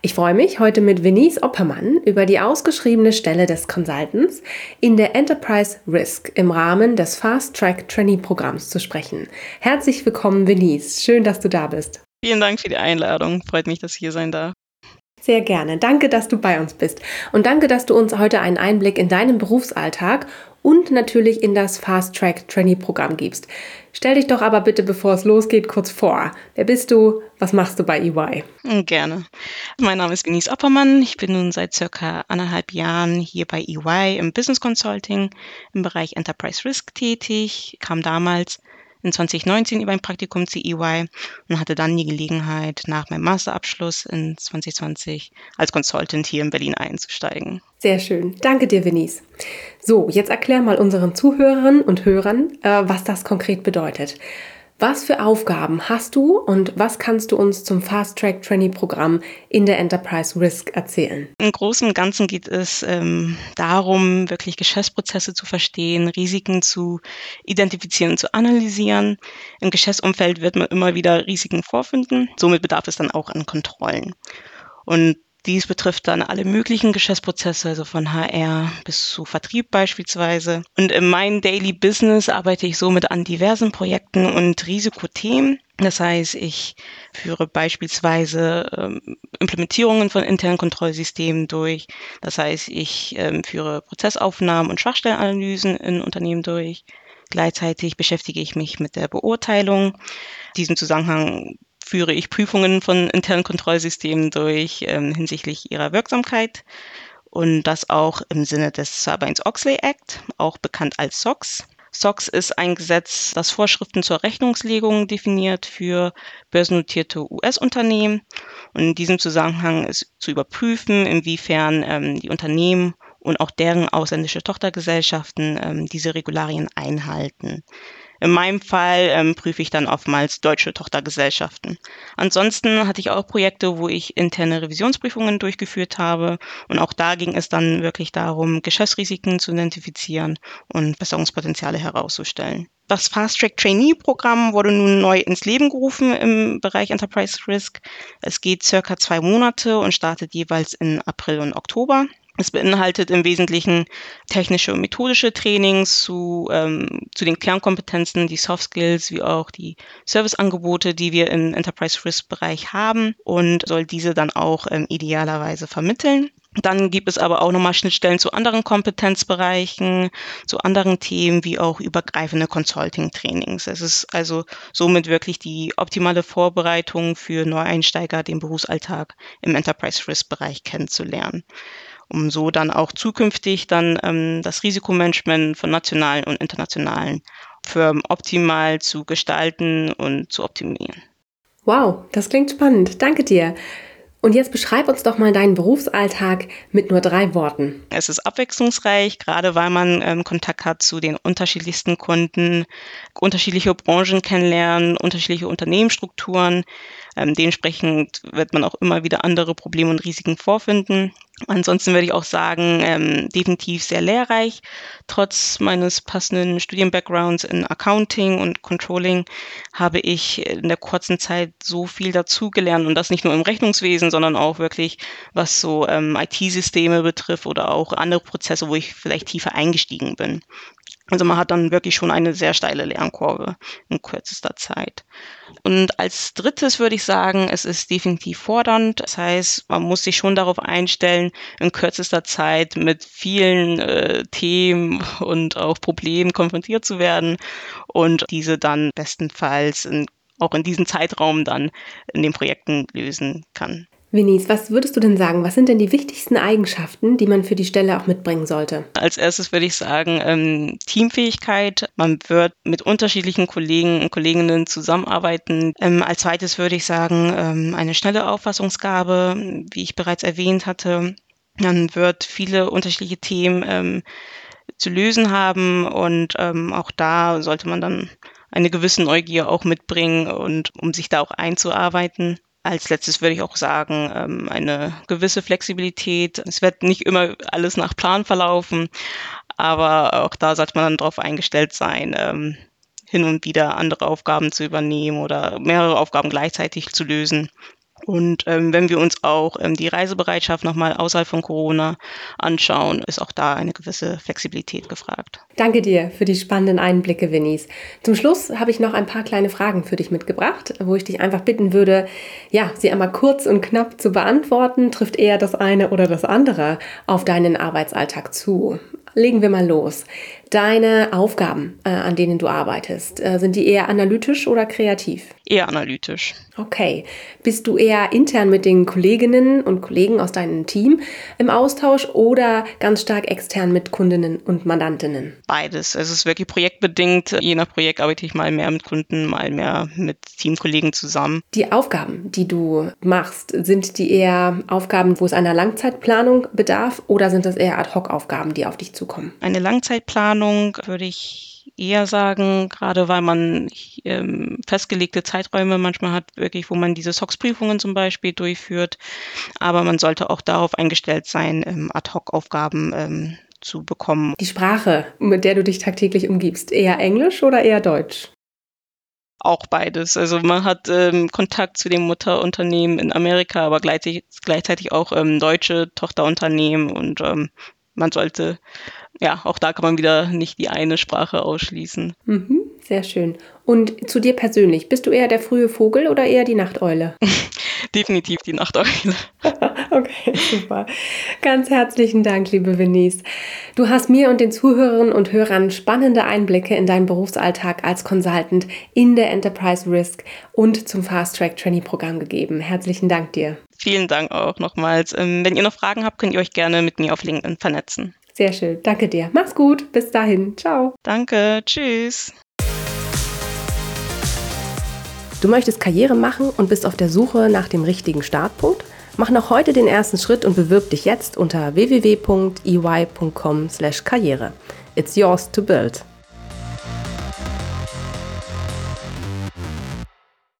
Ich freue mich, heute mit Venice Oppermann über die ausgeschriebene Stelle des Consultants in der Enterprise Risk im Rahmen des Fast Track Trainee Programms zu sprechen. Herzlich willkommen, Venice. Schön, dass du da bist. Vielen Dank für die Einladung. Freut mich, dass ich hier sein darf. Sehr gerne. Danke, dass du bei uns bist. Und danke, dass du uns heute einen Einblick in deinen Berufsalltag und natürlich in das Fast Track Trainee Programm gibst. Stell dich doch aber bitte, bevor es losgeht, kurz vor. Wer bist du? Was machst du bei EY? Hm, gerne. Mein Name ist Denise Oppermann. Ich bin nun seit circa anderthalb Jahren hier bei EY im Business Consulting im Bereich Enterprise Risk tätig, kam damals in 2019 über ein Praktikum zu EY und hatte dann die Gelegenheit, nach meinem Masterabschluss in 2020 als Consultant hier in Berlin einzusteigen. Sehr schön. Danke dir, Venice. So, jetzt erklär mal unseren Zuhörerinnen und Hörern, äh, was das konkret bedeutet. Was für Aufgaben hast du und was kannst du uns zum Fast Track Trainee Programm in der Enterprise Risk erzählen? Im Großen und Ganzen geht es ähm, darum, wirklich Geschäftsprozesse zu verstehen, Risiken zu identifizieren zu analysieren. Im Geschäftsumfeld wird man immer wieder Risiken vorfinden. Somit bedarf es dann auch an Kontrollen. Und dies betrifft dann alle möglichen Geschäftsprozesse, also von HR bis zu Vertrieb beispielsweise. Und in meinem Daily Business arbeite ich somit an diversen Projekten und Risikothemen. Das heißt, ich führe beispielsweise ähm, Implementierungen von internen Kontrollsystemen durch. Das heißt, ich ähm, führe Prozessaufnahmen und Schwachstellenanalysen in Unternehmen durch. Gleichzeitig beschäftige ich mich mit der Beurteilung. In diesem Zusammenhang führe ich Prüfungen von internen Kontrollsystemen durch ähm, hinsichtlich ihrer Wirksamkeit und das auch im Sinne des Sarbanes-Oxley Act, auch bekannt als SOX. SOX ist ein Gesetz, das Vorschriften zur Rechnungslegung definiert für börsennotierte US-Unternehmen. Und in diesem Zusammenhang ist zu überprüfen, inwiefern ähm, die Unternehmen und auch deren ausländische Tochtergesellschaften ähm, diese Regularien einhalten. In meinem Fall ähm, prüfe ich dann oftmals deutsche Tochtergesellschaften. Ansonsten hatte ich auch Projekte, wo ich interne Revisionsprüfungen durchgeführt habe. Und auch da ging es dann wirklich darum, Geschäftsrisiken zu identifizieren und Besserungspotenziale herauszustellen. Das Fast Track Trainee Programm wurde nun neu ins Leben gerufen im Bereich Enterprise Risk. Es geht circa zwei Monate und startet jeweils in April und Oktober. Es beinhaltet im Wesentlichen technische und methodische Trainings zu, ähm, zu den Kernkompetenzen, die Soft Skills, wie auch die Serviceangebote, die wir im Enterprise Risk Bereich haben und soll diese dann auch ähm, idealerweise vermitteln. Dann gibt es aber auch nochmal Schnittstellen zu anderen Kompetenzbereichen, zu anderen Themen, wie auch übergreifende Consulting-Trainings. Es ist also somit wirklich die optimale Vorbereitung für Neueinsteiger, den Berufsalltag im Enterprise Risk-Bereich kennenzulernen um so dann auch zukünftig dann ähm, das Risikomanagement von nationalen und internationalen Firmen optimal zu gestalten und zu optimieren. Wow, das klingt spannend. Danke dir. Und jetzt beschreib uns doch mal deinen Berufsalltag mit nur drei Worten. Es ist abwechslungsreich, gerade weil man ähm, Kontakt hat zu den unterschiedlichsten Kunden, unterschiedliche Branchen kennenlernen, unterschiedliche Unternehmensstrukturen. Ähm, dementsprechend wird man auch immer wieder andere Probleme und Risiken vorfinden. Ansonsten würde ich auch sagen, ähm, definitiv sehr lehrreich. Trotz meines passenden Studienbackgrounds in Accounting und Controlling habe ich in der kurzen Zeit so viel dazugelernt und das nicht nur im Rechnungswesen, sondern auch wirklich, was so ähm, IT-Systeme betrifft oder auch andere Prozesse, wo ich vielleicht tiefer eingestiegen bin. Also man hat dann wirklich schon eine sehr steile Lernkurve in kürzester Zeit. Und als drittes würde ich sagen, es ist definitiv fordernd. Das heißt, man muss sich schon darauf einstellen, in kürzester Zeit mit vielen äh, Themen und auch Problemen konfrontiert zu werden und diese dann bestenfalls in auch in diesem Zeitraum dann in den Projekten lösen kann. Vinis, was würdest du denn sagen? Was sind denn die wichtigsten Eigenschaften, die man für die Stelle auch mitbringen sollte? Als erstes würde ich sagen, ähm, Teamfähigkeit. Man wird mit unterschiedlichen Kollegen und Kolleginnen zusammenarbeiten. Ähm, als zweites würde ich sagen, ähm, eine schnelle Auffassungsgabe, wie ich bereits erwähnt hatte. Man wird viele unterschiedliche Themen ähm, zu lösen haben und ähm, auch da sollte man dann eine gewisse Neugier auch mitbringen und um sich da auch einzuarbeiten. Als letztes würde ich auch sagen, ähm, eine gewisse Flexibilität. Es wird nicht immer alles nach Plan verlaufen, aber auch da sollte man dann darauf eingestellt sein, ähm, hin und wieder andere Aufgaben zu übernehmen oder mehrere Aufgaben gleichzeitig zu lösen. Und ähm, wenn wir uns auch ähm, die Reisebereitschaft nochmal außerhalb von Corona anschauen, ist auch da eine gewisse Flexibilität gefragt. Danke dir für die spannenden Einblicke, Winnies. Zum Schluss habe ich noch ein paar kleine Fragen für dich mitgebracht, wo ich dich einfach bitten würde, ja, sie einmal kurz und knapp zu beantworten. Trifft eher das eine oder das andere auf deinen Arbeitsalltag zu? Legen wir mal los. Deine Aufgaben, äh, an denen du arbeitest, äh, sind die eher analytisch oder kreativ? Eher analytisch. Okay. Bist du eher intern mit den Kolleginnen und Kollegen aus deinem Team im Austausch oder ganz stark extern mit Kundinnen und Mandantinnen? Beides. Es ist wirklich projektbedingt. Je nach Projekt arbeite ich mal mehr mit Kunden, mal mehr mit Teamkollegen zusammen. Die Aufgaben, die du machst, sind die eher Aufgaben, wo es einer Langzeitplanung bedarf oder sind das eher Ad-Hoc-Aufgaben, die auf dich zukommen? Eine Langzeitplanung würde ich eher sagen, gerade weil man ähm, festgelegte Zeiträume manchmal hat, wirklich, wo man diese SOX-Prüfungen zum Beispiel durchführt. Aber man sollte auch darauf eingestellt sein, ähm, Ad-Hoc-Aufgaben ähm, zu bekommen. Die Sprache, mit der du dich tagtäglich umgibst, eher Englisch oder eher Deutsch? Auch beides. Also man hat ähm, Kontakt zu dem Mutterunternehmen in Amerika, aber gleichzeitig, gleichzeitig auch ähm, deutsche Tochterunternehmen und ähm, man sollte, ja, auch da kann man wieder nicht die eine Sprache ausschließen. Mhm, sehr schön. Und zu dir persönlich, bist du eher der frühe Vogel oder eher die Nachteule? Definitiv die Nachteule. okay, super. Ganz herzlichen Dank, liebe Venice. Du hast mir und den Zuhörerinnen und Hörern spannende Einblicke in deinen Berufsalltag als Consultant in der Enterprise Risk und zum Fast Track Trainee Programm gegeben. Herzlichen Dank dir. Vielen Dank auch nochmals. Ähm, wenn ihr noch Fragen habt, könnt ihr euch gerne mit mir auf LinkedIn vernetzen. Sehr schön. Danke dir. Mach's gut. Bis dahin. Ciao. Danke. Tschüss. Du möchtest Karriere machen und bist auf der Suche nach dem richtigen Startpunkt? Mach noch heute den ersten Schritt und bewirb dich jetzt unter www.ey.com/karriere. It's yours to build.